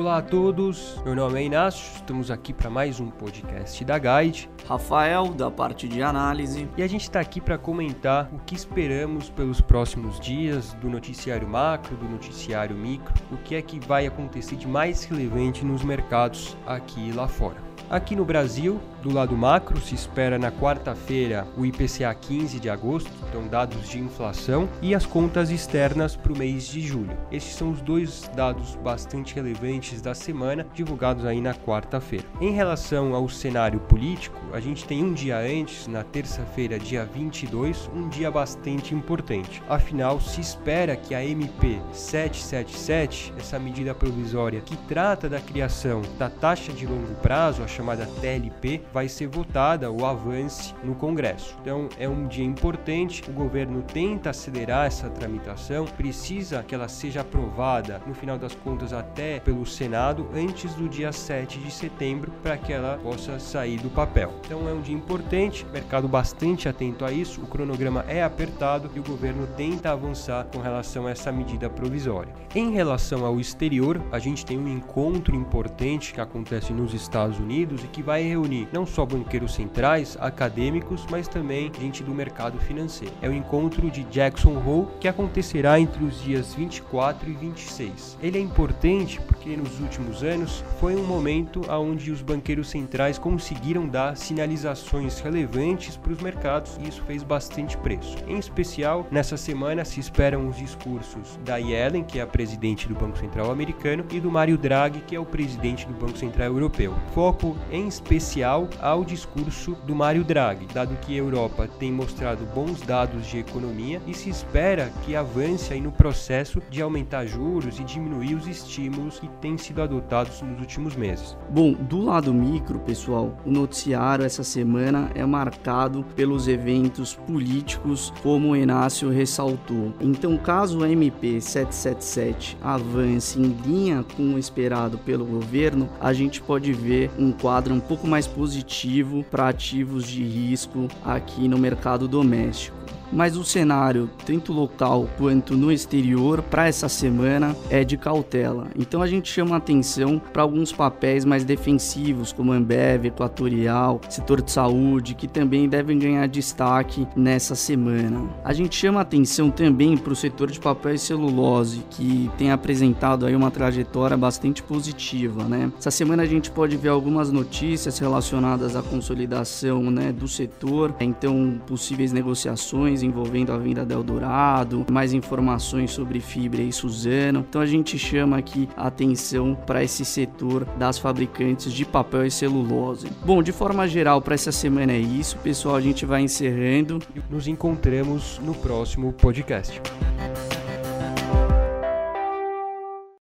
Olá a todos, meu nome é Inácio, estamos aqui para mais um podcast da Guide. Rafael, da parte de análise. E a gente está aqui para comentar o que esperamos pelos próximos dias do noticiário macro, do noticiário micro, o que é que vai acontecer de mais relevante nos mercados aqui e lá fora. Aqui no Brasil, do lado macro, se espera na quarta-feira o IPCA 15 de agosto, então dados de inflação, e as contas externas para o mês de julho. Esses são os dois dados bastante relevantes da semana, divulgados aí na quarta-feira. Em relação ao cenário político, a gente tem um dia antes, na terça-feira, dia 22, um dia bastante importante. Afinal, se espera que a MP 777, essa medida provisória que trata da criação da taxa de longo prazo, a chamada TLP, vai ser votada ou avance no Congresso. Então é um dia importante, o governo tenta acelerar essa tramitação, precisa que ela seja aprovada no final das contas até pelo Senado antes do dia 7 de setembro para que ela possa sair do papel. Então é um dia importante, mercado bastante atento a isso, o cronograma é apertado e o governo tenta avançar com relação a essa medida provisória. Em relação ao exterior, a gente tem um encontro importante que acontece nos Estados Unidos Unidos e que vai reunir não só banqueiros centrais, acadêmicos, mas também gente do mercado financeiro. É o encontro de Jackson Hole que acontecerá entre os dias 24 e 26. Ele é importante porque nos últimos anos foi um momento onde os banqueiros centrais conseguiram dar sinalizações relevantes para os mercados e isso fez bastante preço. Em especial, nessa semana se esperam os discursos da Yellen, que é a presidente do Banco Central americano, e do Mario Draghi, que é o presidente do Banco Central europeu. Foco em especial ao discurso do Mário Draghi, dado que a Europa tem mostrado bons dados de economia e se espera que avance aí no processo de aumentar juros e diminuir os estímulos que têm sido adotados nos últimos meses. Bom, do lado micro, pessoal, o noticiário essa semana é marcado pelos eventos políticos, como o Inácio ressaltou. Então, caso o MP 777 avance em linha com o esperado pelo governo, a gente pode ver um quadro um pouco mais positivo para ativos de risco aqui no mercado doméstico mas o cenário, tanto local quanto no exterior, para essa semana é de cautela. Então a gente chama atenção para alguns papéis mais defensivos, como Ambev, Equatorial, setor de saúde, que também devem ganhar destaque nessa semana. A gente chama atenção também para o setor de papel e celulose, que tem apresentado aí uma trajetória bastante positiva, né? Essa semana a gente pode ver algumas notícias relacionadas à consolidação, né, do setor, então possíveis negociações envolvendo a venda da Eldorado, mais informações sobre Fibra e Suzano. Então a gente chama aqui a atenção para esse setor das fabricantes de papel e celulose. Bom, de forma geral, para essa semana é isso, pessoal. A gente vai encerrando. Nos encontramos no próximo podcast.